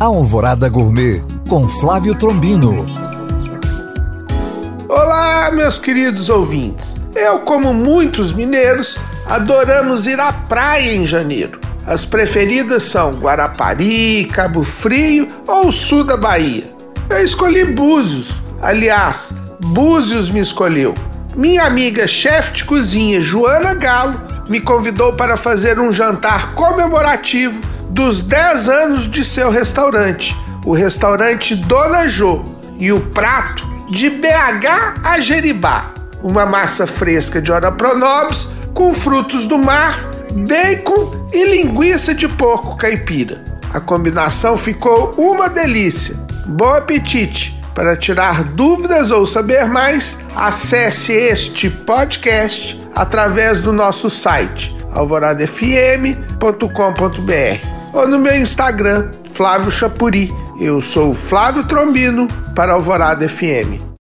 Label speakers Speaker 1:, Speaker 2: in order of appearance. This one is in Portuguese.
Speaker 1: Alvorada Gourmet com Flávio Trombino.
Speaker 2: Olá, meus queridos ouvintes. Eu, como muitos mineiros, adoramos ir à praia em janeiro. As preferidas são Guarapari, Cabo Frio ou sul da Bahia. Eu escolhi Búzios. Aliás, Búzios me escolheu. Minha amiga chefe de cozinha Joana Galo me convidou para fazer um jantar comemorativo dos 10 anos de seu restaurante, o restaurante Dona Jô, e o prato de BH a Jeribá, uma massa fresca de ora pronobis com frutos do mar, bacon e linguiça de porco caipira. A combinação ficou uma delícia. Bom apetite! Para tirar dúvidas ou saber mais, acesse este podcast através do nosso site alvoradafm.com.br ou no meu Instagram, Flávio Chapuri. Eu sou Flávio Trombino para Alvorada FM.